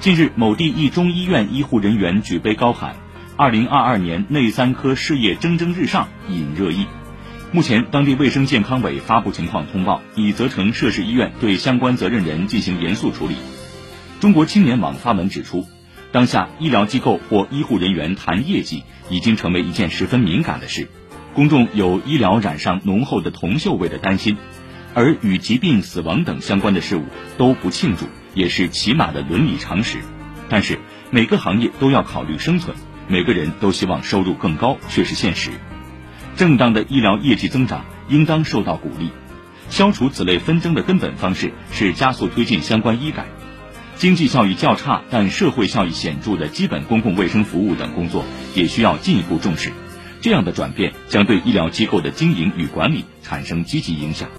近日，某地一中医院医护人员举杯高喊：“二零二二年内三科事业蒸蒸日上”，引热议。目前，当地卫生健康委发布情况通报，已责成涉事医院对相关责任人进行严肃处理。中国青年网发文指出，当下医疗机构或医护人员谈业绩已经成为一件十分敏感的事，公众有医疗染上浓厚的铜锈味的担心，而与疾病、死亡等相关的事物都不庆祝。也是起码的伦理常识，但是每个行业都要考虑生存，每个人都希望收入更高，却是现实。正当的医疗业绩增长应当受到鼓励，消除此类纷争的根本方式是加速推进相关医改。经济效益较差但社会效益显著的基本公共卫生服务等工作也需要进一步重视，这样的转变将对医疗机构的经营与管理产生积极影响。